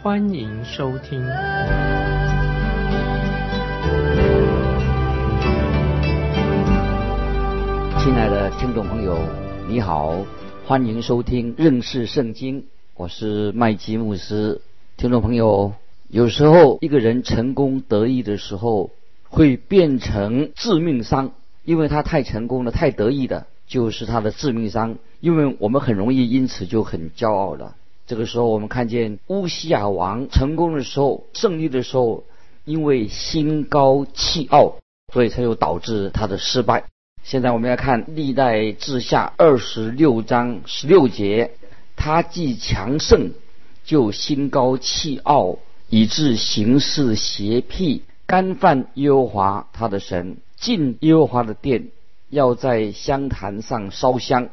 欢迎收听。亲爱的听众朋友，你好，欢迎收听认识圣经，我是麦基牧师。听众朋友，有时候一个人成功得意的时候，会变成致命伤。因为他太成功了，太得意的，就是他的致命伤。因为我们很容易因此就很骄傲了。这个时候，我们看见乌西亚王成功的时候、胜利的时候，因为心高气傲，所以才又导致他的失败。现在我们要看历代志下二十六章十六节，他既强盛，就心高气傲，以致行事邪僻，干犯耶和华他的神。进耶和华的殿，要在香坛上烧香，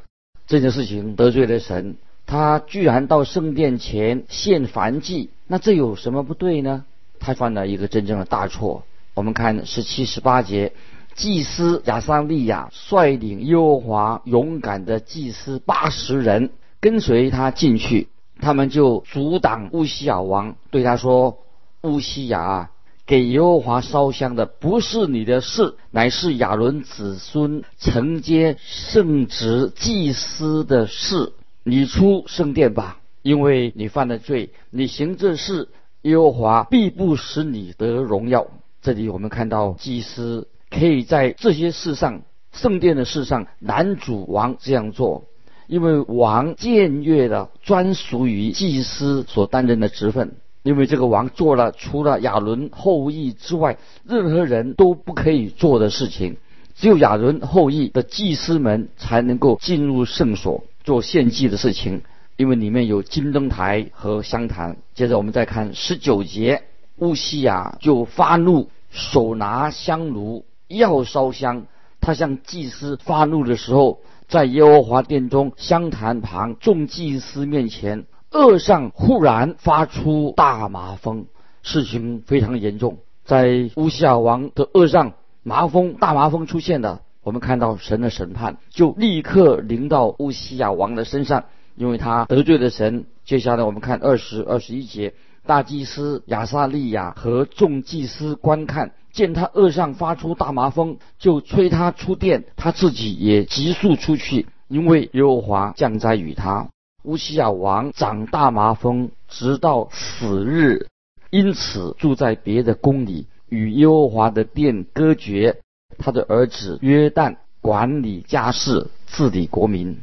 这件事情得罪了神。他居然到圣殿前献燔祭，那这有什么不对呢？他犯了一个真正的大错。我们看十七、十八节，祭司亚撒利亚率领耶和华勇敢的祭司八十人跟随他进去，他们就阻挡乌西亚王，对他说：“乌西亚。”给耶和华烧香的不是你的事，乃是亚伦子孙承接圣职祭司的事。你出圣殿吧，因为你犯了罪。你行这事，耶和华必不使你得荣耀。这里我们看到祭司可以在这些事上，圣殿的事上，男主王这样做，因为王僭越了专属于祭司所担任的职分。因为这个王做了除了亚伦后裔之外任何人都不可以做的事情，只有亚伦后裔的祭司们才能够进入圣所做献祭的事情，因为里面有金灯台和香坛。接着我们再看十九节，乌西亚就发怒，手拿香炉要烧香。他向祭司发怒的时候，在耶和华殿中香坛旁众祭司面前。额上忽然发出大麻风，事情非常严重。在乌西亚王的额上，麻风大麻风出现了。我们看到神的审判就立刻临到乌西亚王的身上，因为他得罪了神。接下来我们看二十二十一节，大祭司亚撒利亚和众祭司观看，见他额上发出大麻风，就催他出殿，他自己也急速出去，因为耶和华降灾与他。乌西亚王长大麻风，直到死日，因此住在别的宫里，与耶和华的殿隔绝。他的儿子约旦管理家事，治理国民。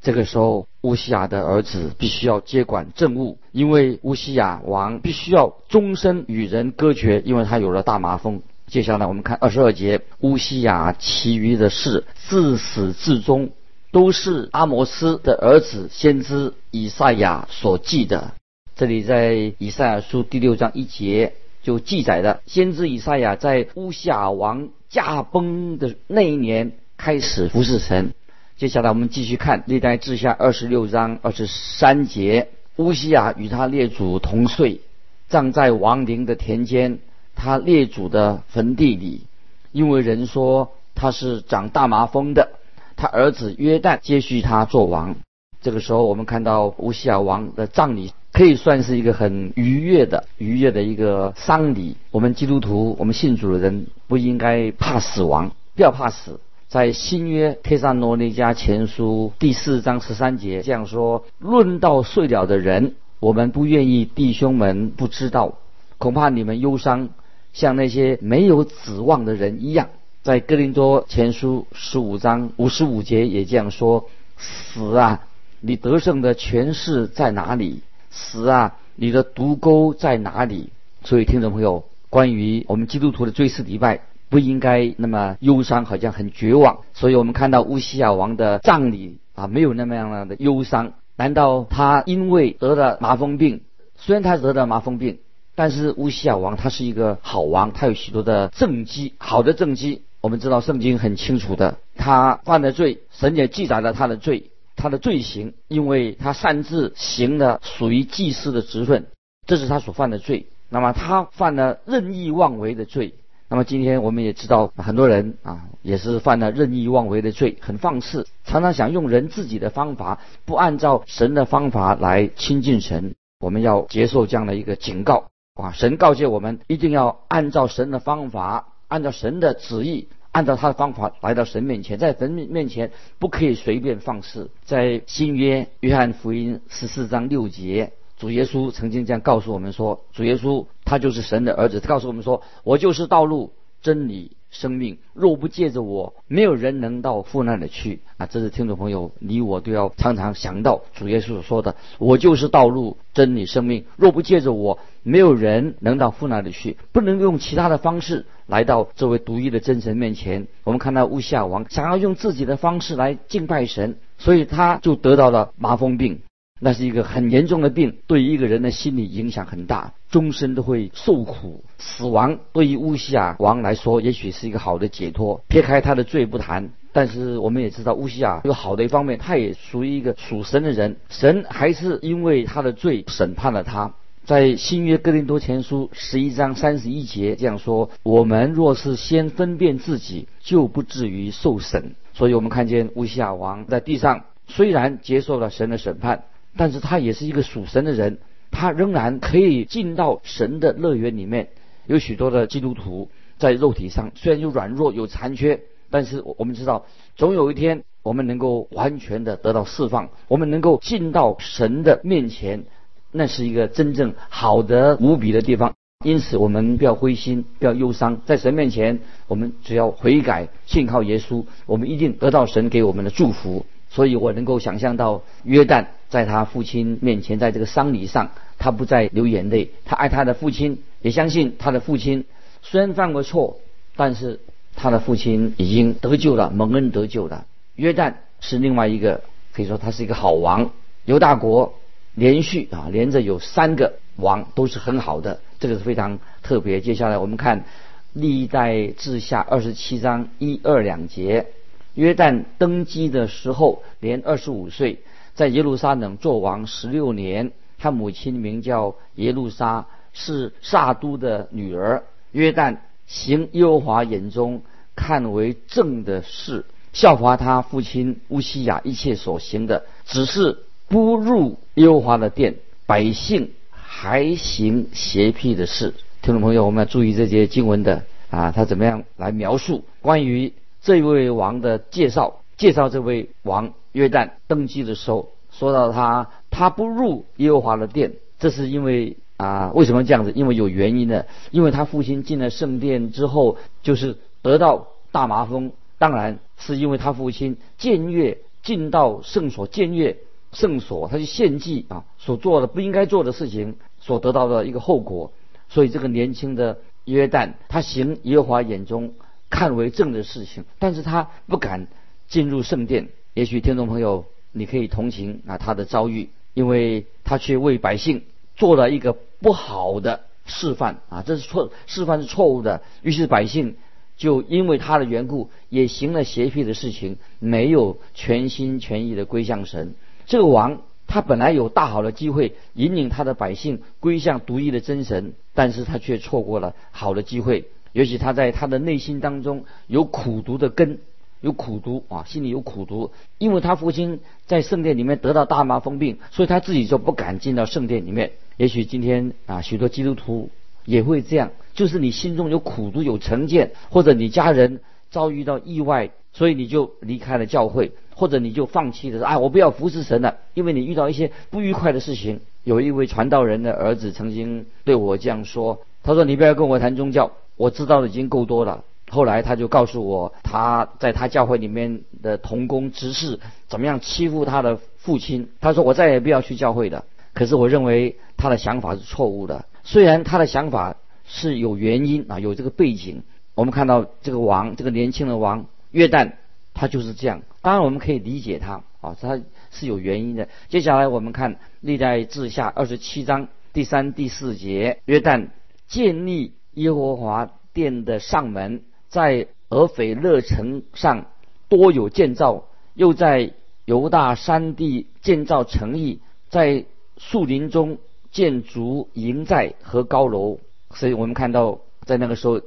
这个时候，乌西亚的儿子必须要接管政务，因为乌西亚王必须要终身与人隔绝，因为他有了大麻风。接下来我们看二十二节，乌西亚其余的事，自始至终。都是阿摩斯的儿子先知以赛亚所记的。这里在以赛亚书第六章一节就记载了，先知以赛亚在乌夏王驾崩的那一年开始服侍神。接下来我们继续看历代志下二十六章二十三节，乌西亚与他列祖同睡，葬在王陵的田间，他列祖的坟地里，因为人说他是长大麻风的。他儿子约旦接续他做王。这个时候，我们看到乌西亚王的葬礼可以算是一个很愉悦的、愉悦的一个丧礼。我们基督徒，我们信主的人不应该怕死亡，不要怕死。在新约《帖撒罗尼迦前书》第四章十三节这样说：“论到睡了的人，我们不愿意弟兄们不知道，恐怕你们忧伤，像那些没有指望的人一样。”在哥林多前书十五章五十五节也这样说：“死啊，你得胜的权势在哪里？死啊，你的毒钩在哪里？”所以，听众朋友，关于我们基督徒的追思礼拜，不应该那么忧伤，好像很绝望。所以我们看到乌西亚王的葬礼啊，没有那么样的忧伤。难道他因为得了麻风病？虽然他得了麻风病，但是乌西亚王他是一个好王，他有许多的政绩，好的政绩。我们知道圣经很清楚的，他犯的罪，神也记载了他的罪，他的罪行，因为他擅自行了属于祭司的职分，这是他所犯的罪。那么他犯了任意妄为的罪。那么今天我们也知道，很多人啊也是犯了任意妄为的罪，很放肆，常常想用人自己的方法，不按照神的方法来亲近神。我们要接受这样的一个警告啊！神告诫我们，一定要按照神的方法，按照神的旨意，按照他的方法来到神面前，在神面前不可以随便放肆。在新约约翰福音十四章六节。主耶稣曾经这样告诉我们说：“主耶稣他就是神的儿子。”告诉我们说：“我就是道路、真理、生命。若不借着我，没有人能到父那里去。”啊，这是听众朋友你我都要常常想到主耶稣所说的：“我就是道路、真理、生命。若不借着我，没有人能到父那里去。不能用其他的方式来到这位独一的真神面前。”我们看到乌夏王想要用自己的方式来敬拜神，所以他就得到了麻风病。那是一个很严重的病，对一个人的心理影响很大，终身都会受苦。死亡对于乌西亚王来说，也许是一个好的解脱。撇开他的罪不谈，但是我们也知道乌西亚有好的一方面，他也属于一个属神的人，神还是因为他的罪审判了他。在新约哥林多前书十一章三十一节这样说：“我们若是先分辨自己，就不至于受审。”所以我们看见乌西亚王在地上虽然接受了神的审判。但是他也是一个属神的人，他仍然可以进到神的乐园里面。有许多的基督徒在肉体上虽然有软弱有残缺，但是我们知道，总有一天我们能够完全的得到释放，我们能够进到神的面前，那是一个真正好的无比的地方。因此，我们不要灰心，不要忧伤，在神面前，我们只要悔改，信靠耶稣，我们一定得到神给我们的祝福。所以我能够想象到约旦在他父亲面前，在这个丧礼上，他不再流眼泪，他爱他的父亲，也相信他的父亲虽然犯过错，但是他的父亲已经得救了，蒙恩得救了。约旦是另外一个，可以说他是一个好王。犹大国连续啊连着有三个王都是很好的，这个是非常特别。接下来我们看历代志下二十七章一二两节。约旦登基的时候年二十五岁，在耶路撒冷做王十六年。他母亲名叫耶路撒，是撒都的女儿。约旦行耶和华眼中看为正的事，效法他父亲乌西雅一切所行的，只是不入耶和华的殿，百姓还行邪僻的事。听众朋友，我们要注意这些经文的啊，他怎么样来描述关于？这位王的介绍，介绍这位王约旦登基的时候，说到他，他不入耶和华的殿，这是因为啊，为什么这样子？因为有原因的，因为他父亲进了圣殿之后，就是得到大麻风，当然是因为他父亲僭越进到圣所，僭越圣所，他去献祭啊，所做的不应该做的事情，所得到的一个后果。所以这个年轻的约旦，他行耶和华眼中。看为正的事情，但是他不敢进入圣殿。也许听众朋友，你可以同情啊他的遭遇，因为他却为百姓做了一个不好的示范啊，这是错示范是错误的。于是百姓就因为他的缘故，也行了邪僻的事情，没有全心全意的归向神。这个王他本来有大好的机会引领他的百姓归向独一的真神，但是他却错过了好的机会。尤其他在他的内心当中有苦毒的根，有苦毒啊，心里有苦毒。因为他父亲在圣殿里面得到大麻风病，所以他自己就不敢进到圣殿里面。也许今天啊，许多基督徒也会这样，就是你心中有苦毒、有成见，或者你家人遭遇到意外，所以你就离开了教会，或者你就放弃了，啊，我不要服侍神了，因为你遇到一些不愉快的事情。有一位传道人的儿子曾经对我这样说，他说：“你不要跟我谈宗教。”我知道的已经够多了。后来他就告诉我，他在他教会里面的同工执事怎么样欺负他的父亲。他说我再也不要去教会的。可是我认为他的想法是错误的。虽然他的想法是有原因啊，有这个背景。我们看到这个王，这个年轻的王约旦，他就是这样。当然我们可以理解他啊，他是有原因的。接下来我们看历代志下二十七章第三、第四节，约旦建立耶和华殿的上门，在俄斐勒城上多有建造，又在犹大山地建造城邑，在树林中建筑营寨和高楼。所以我们看到，在那个时候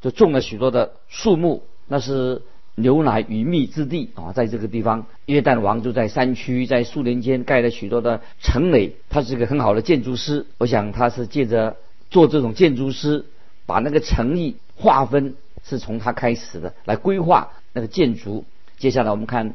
就种了许多的树木，那是牛奶与蜜之地啊！在这个地方，约旦王就在山区、在树林间盖了许多的城垒。他是一个很好的建筑师，我想他是借着做这种建筑师，把那个城邑划分是从他开始的，来规划那个建筑。接下来我们看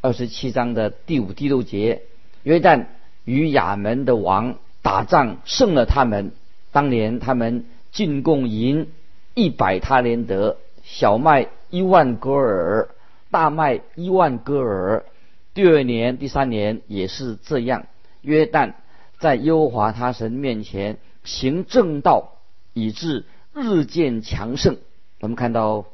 二十七章的第五、第六节：约旦与亚门的王打仗，胜了他们。当年他们进贡银一百他连德，小麦一万戈尔，大麦一万戈尔。第二年、第三年也是这样。约旦在耶和华他神面前行正道，以致日渐强盛。我们看到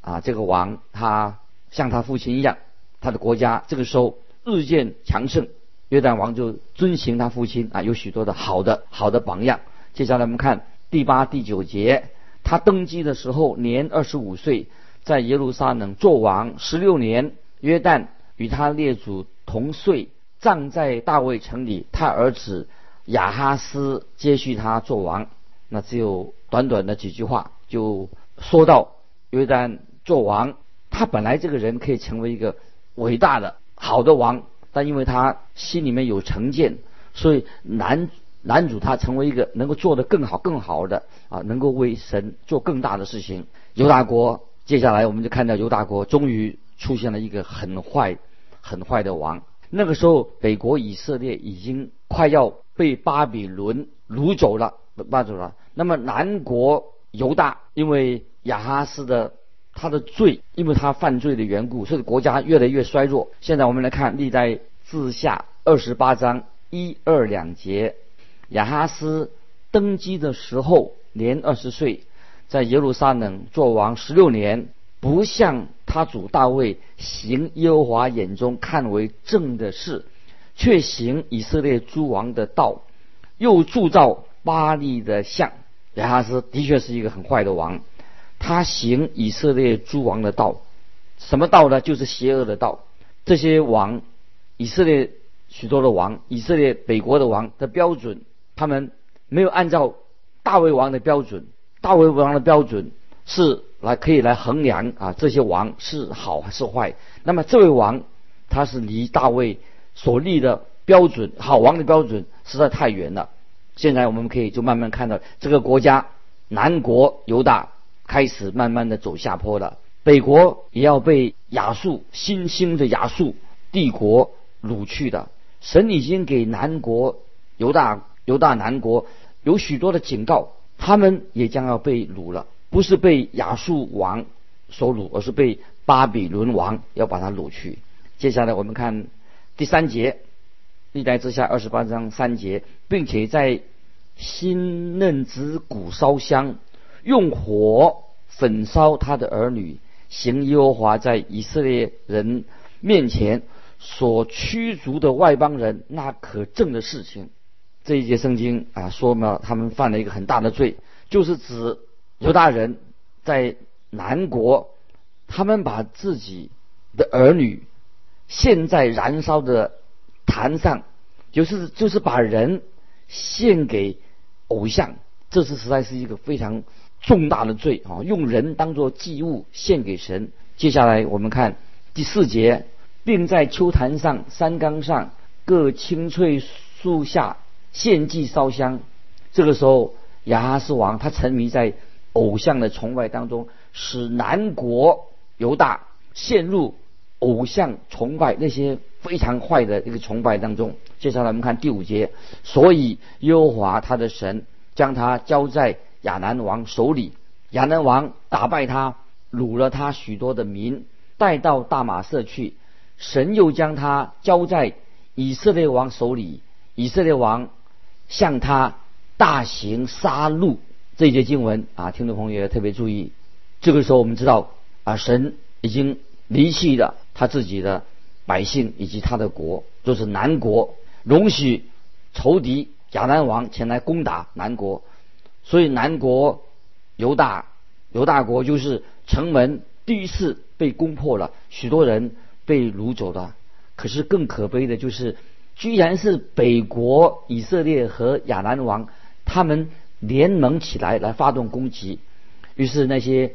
啊，这个王他像他父亲一样，他的国家这个时候日渐强盛。约旦王就遵循他父亲啊，有许多的好的好的榜样。接下来我们看第八、第九节，他登基的时候年二十五岁，在耶路撒冷做王十六年。约旦与他列祖同岁，葬在大卫城里。他儿子亚哈斯接续他做王。那只有短短的几句话，就说到约旦做王。他本来这个人可以成为一个伟大的好的王，但因为他心里面有成见，所以难。男主他成为一个能够做得更好、更好的啊，能够为神做更大的事情。犹大国接下来我们就看到犹大国终于出现了一个很坏、很坏的王。那个时候北国以色列已经快要被巴比伦掳走了，掳走了。那么南国犹大因为亚哈斯的他的罪，因为他犯罪的缘故，所以国家越来越衰弱。现在我们来看历代志下二十八章一二两节。亚哈斯登基的时候年二十岁，在耶路撒冷做王十六年，不像他主大卫行耶和华眼中看为正的事，却行以色列诸王的道，又铸造巴利的像。亚哈斯的确是一个很坏的王，他行以色列诸王的道，什么道呢？就是邪恶的道。这些王，以色列许多的王，以色列北国的王的标准。他们没有按照大卫王的标准，大卫王的标准是来可以来衡量啊这些王是好还是坏。那么这位王他是离大卫所立的标准好王的标准实在太远了。现在我们可以就慢慢看到这个国家南国犹大开始慢慢的走下坡了，北国也要被亚述新兴的亚述帝国掳去的。神已经给南国犹大。犹大南国有许多的警告，他们也将要被掳了，不是被亚述王所掳，而是被巴比伦王要把他掳去。接下来我们看第三节，历代之下二十八章三节，并且在新嫩子骨烧香，用火焚烧他的儿女，行耶和华在以色列人面前所驱逐的外邦人那可憎的事情。这一节圣经啊，说嘛，他们犯了一个很大的罪，就是指犹大人在南国，他们把自己的儿女献在燃烧的坛上，就是就是把人献给偶像，这是实在是一个非常重大的罪啊！用人当做祭物献给神。接下来我们看第四节，并在秋坛上、山冈上各青翠树下。献祭烧香，这个时候亚哈斯王他沉迷在偶像的崇拜当中，使南国犹大陷入偶像崇拜那些非常坏的一个崇拜当中。接下来我们看第五节，所以耶和华他的神将他交在亚南王手里，亚南王打败他，掳了他许多的民，带到大马色去。神又将他交在以色列王手里，以色列王。向他大行杀戮，这一节经文啊，听众朋友要特别注意。这个时候我们知道啊，神已经离弃了他自己的百姓以及他的国，就是南国，容许仇敌亚南王前来攻打南国，所以南国犹大犹大国就是城门第一次被攻破了，许多人被掳走了。可是更可悲的就是，居然是北国以色列和亚南王他们联盟起来来发动攻击，于是那些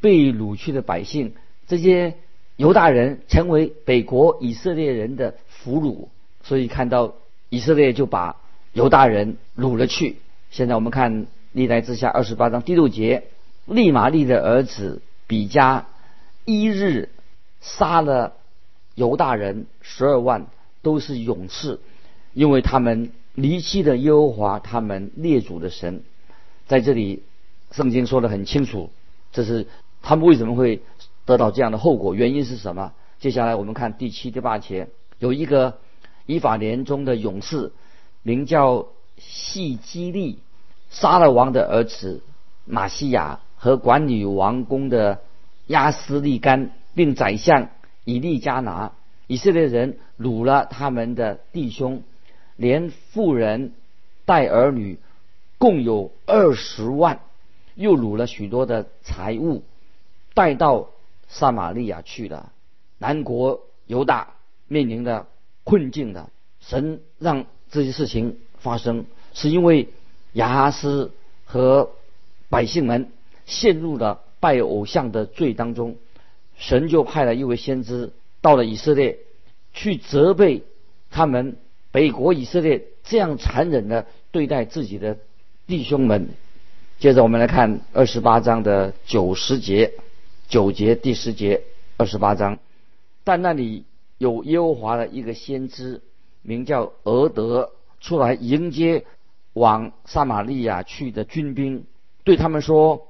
被掳去的百姓，这些犹大人成为北国以色列人的俘虏，所以看到以色列就把犹大人掳了去。现在我们看历代之下二十八章第六节，利玛利的儿子比加一日杀了。犹大人十二万都是勇士，因为他们离弃了耶和华他们列祖的神。在这里，圣经说的很清楚，这是他们为什么会得到这样的后果，原因是什么？接下来我们看第七、第八节，有一个以法莲中的勇士，名叫细基利，杀了王的儿子马西亚和管理王宫的亚斯利干，并宰相。以利加拿，以色列人掳了他们的弟兄，连妇人带儿女，共有二十万，又掳了许多的财物，带到撒玛利亚去了。南国犹大面临的困境的，神让这些事情发生，是因为亚哈斯和百姓们陷入了拜偶像的罪当中。神就派了一位先知到了以色列，去责备他们北国以色列这样残忍的对待自己的弟兄们。接着我们来看二十八章的九十节，九节第十节，二十八章。但那里有耶和华的一个先知，名叫俄德，出来迎接往撒玛利亚去的军兵，对他们说：“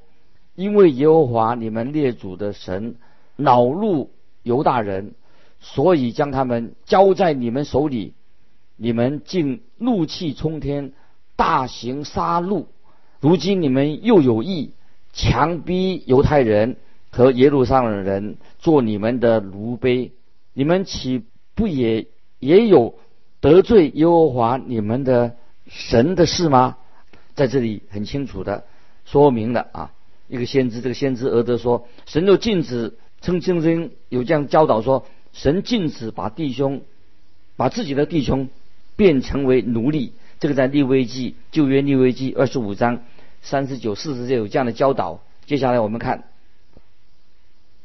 因为耶和华你们列祖的神。”恼怒犹大人，所以将他们交在你们手里。你们竟怒气冲天，大行杀戮。如今你们又有意强逼犹太人和耶路撒冷人做你们的奴婢，你们岂不也也有得罪耶和华你们的神的事吗？在这里很清楚的说明了啊，一个先知，这个先知俄德说，神就禁止。曾经经有这样教导说，神禁止把弟兄，把自己的弟兄变成为奴隶。这个在利未记旧约利未记二十五章三十九四十节有这样的教导。接下来我们看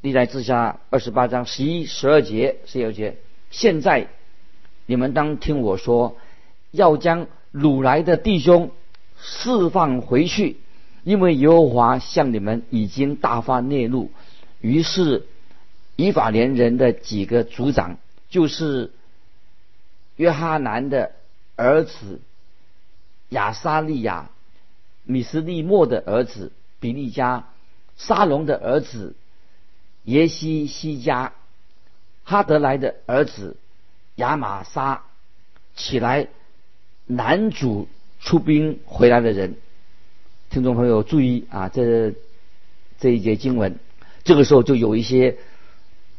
历代志下二十八章十一十二节十二节。现在你们当听我说，要将掳来的弟兄释放回去，因为耶和华向你们已经大发烈怒。于是，以法莲人的几个族长，就是约哈南的儿子亚沙利亚、米斯利莫的儿子比利加、沙龙的儿子耶西西加、哈德莱的儿子亚玛沙，起来男主出兵回来的人，听众朋友注意啊，这这一节经文。这个时候就有一些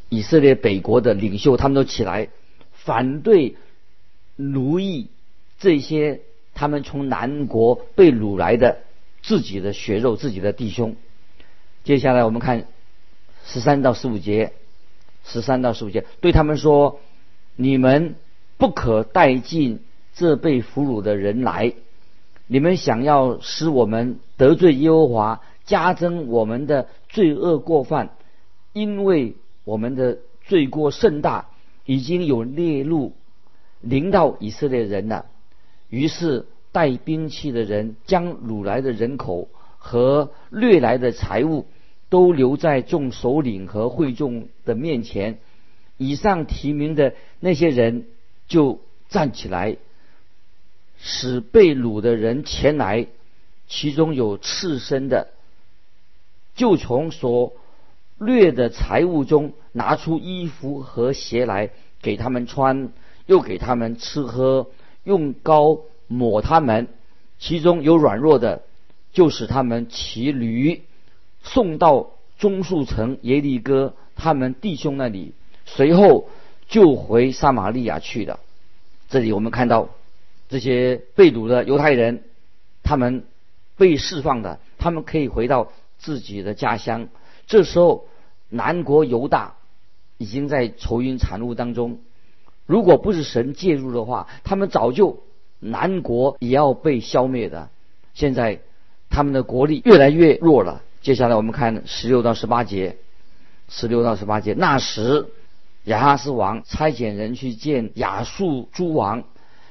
以色列北国的领袖，他们都起来反对奴役这些他们从南国被掳来的自己的血肉、自己的弟兄。接下来我们看十三到十五节，十三到十五节对他们说：“你们不可带进这被俘虏的人来，你们想要使我们得罪耶和华。”加增我们的罪恶过犯，因为我们的罪过甚大，已经有列入临到以色列人了。于是带兵器的人将掳来的人口和掠来的财物都留在众首领和会众的面前。以上提名的那些人就站起来，使被掳的人前来，其中有赤身的。就从所掠的财物中拿出衣服和鞋来给他们穿，又给他们吃喝，用膏抹他们。其中有软弱的，就使他们骑驴送到棕树城耶利哥他们弟兄那里，随后就回撒玛利亚去了。这里我们看到这些被掳的犹太人，他们被释放的，他们可以回到自己的家乡。这时候，南国犹大已经在愁云惨雾当中。如果不是神介入的话，他们早就南国也要被消灭的。现在他们的国力越来越弱了。接下来我们看十六到十八节，十六到十八节。那时亚哈斯王差遣人去见亚述诸王，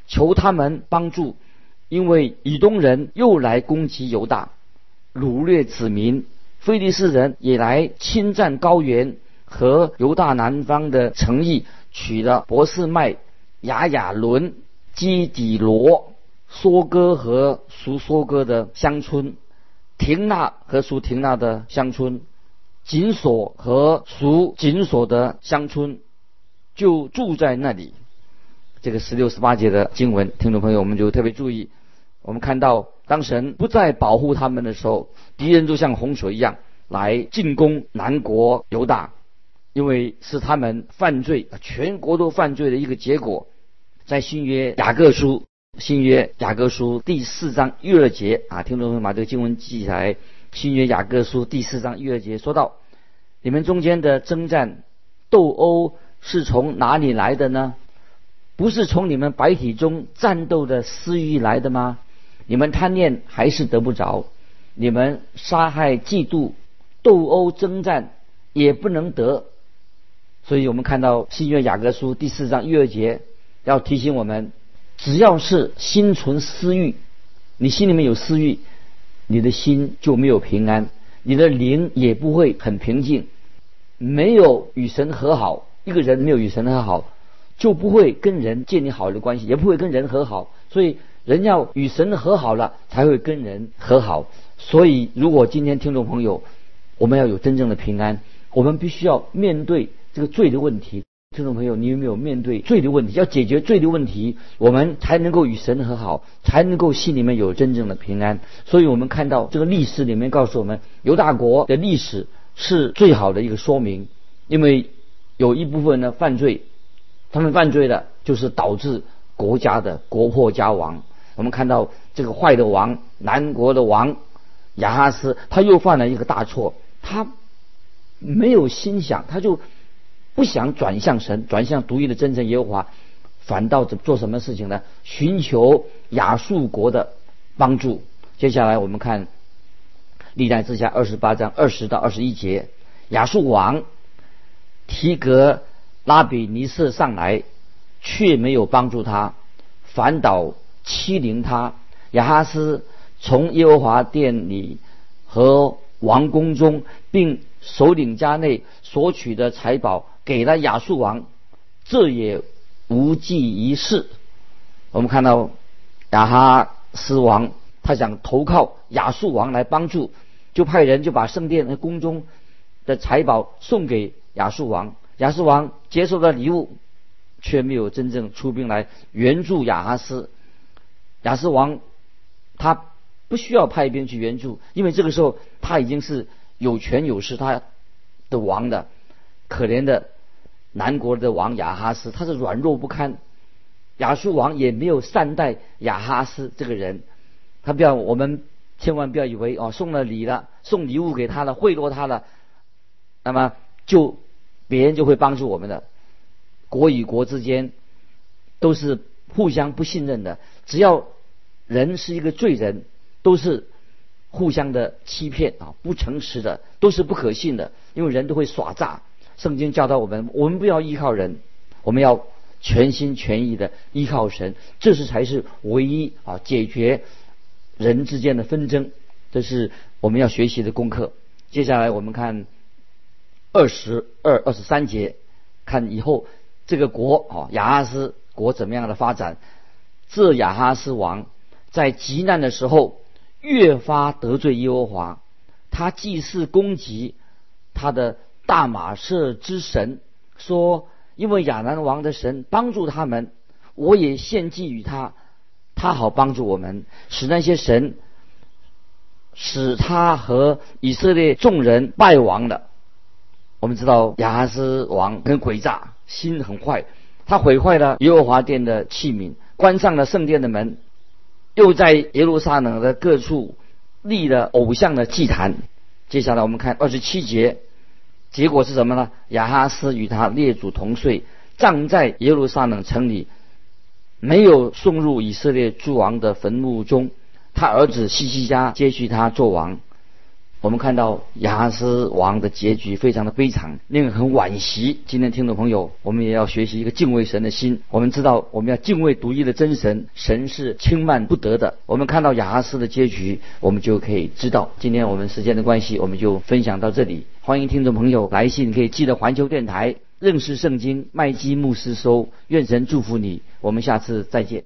求他们帮助，因为以东人又来攻击犹大，掳掠子民；非利士人也来侵占高原和犹大南方的城邑。取了博士麦、雅雅伦、基底罗、梭哥和属梭哥的乡村，廷纳和属廷纳的乡村，紧锁和属紧锁的乡村，就住在那里。这个十六、十八节的经文，听众朋友我们就特别注意。我们看到，当神不再保护他们的时候，敌人就像洪水一样来进攻南国犹大。因为是他们犯罪，全国都犯罪的一个结果，在新约雅各书，新约雅各书第四章一二节啊，听众朋友把这个经文记起来。新约雅各书第四章一二节说到，你们中间的征战斗殴是从哪里来的呢？不是从你们白体中战斗的私欲来的吗？你们贪念还是得不着，你们杀害嫉妒斗殴征战也不能得。所以我们看到新约雅各书第四章一二节，要提醒我们：只要是心存私欲，你心里面有私欲，你的心就没有平安，你的灵也不会很平静。没有与神和好，一个人没有与神和好，就不会跟人建立好的关系，也不会跟人和好。所以人要与神和好了，才会跟人和好。所以如果今天听众朋友，我们要有真正的平安，我们必须要面对。这个罪的问题，听众朋友，你有没有面对罪的问题？要解决罪的问题，我们才能够与神和好，才能够心里面有真正的平安。所以我们看到这个历史里面告诉我们，犹大国的历史是最好的一个说明，因为有一部分的犯罪，他们犯罪的就是导致国家的国破家亡。我们看到这个坏的王，南国的王亚哈斯，他又犯了一个大错，他没有心想，他就。不想转向神，转向独一的真正耶和华，反倒做什么事情呢？寻求亚述国的帮助。接下来我们看历代之下二十八章二十到二十一节，亚述王提格拉比尼色上来，却没有帮助他，反倒欺凌他。亚哈斯从耶和华殿里和王宫中，并首领家内所取的财宝。给了亚述王，这也无济于事。我们看到亚哈斯王，他想投靠亚述王来帮助，就派人就把圣殿和宫中的财宝送给亚述王。亚述王接受了礼物，却没有真正出兵来援助亚哈斯。亚述王他不需要派兵去援助，因为这个时候他已经是有权有势，他的王的。可怜的南国的王亚哈斯，他是软弱不堪。亚述王也没有善待亚哈斯这个人。他不要我们千万不要以为哦送了礼了，送礼物给他了，贿赂他了，那么就别人就会帮助我们的。国与国之间都是互相不信任的。只要人是一个罪人，都是互相的欺骗啊，不诚实的，都是不可信的，因为人都会耍诈。圣经教导我们，我们不要依靠人，我们要全心全意的依靠神，这是才是唯一啊解决人之间的纷争，这是我们要学习的功课。接下来我们看二十二、二十三节，看以后这个国啊亚哈斯国怎么样的发展。这亚哈斯王在极难的时候越发得罪耶和华，他既是攻击他的。大马士之神说：“因为亚南王的神帮助他们，我也献祭于他，他好帮助我们，使那些神使他和以色列众人败亡了。”我们知道亚哈斯王很诡诈，心很坏，他毁坏了耶和华殿的器皿，关上了圣殿的门，又在耶路撒冷的各处立了偶像的祭坛。接下来我们看二十七节，结果是什么呢？亚哈斯与他列祖同睡，葬在耶路撒冷城里，没有送入以色列诸王的坟墓中。他儿子西西家接续他做王。我们看到亚哈斯王的结局非常的悲惨，令人很惋惜。今天听众朋友，我们也要学习一个敬畏神的心。我们知道我们要敬畏独一的真神，神是轻慢不得的。我们看到亚哈斯的结局，我们就可以知道。今天我们时间的关系，我们就分享到这里。欢迎听众朋友来信，可以寄到环球电台认识圣经麦基牧师收。愿神祝福你，我们下次再见。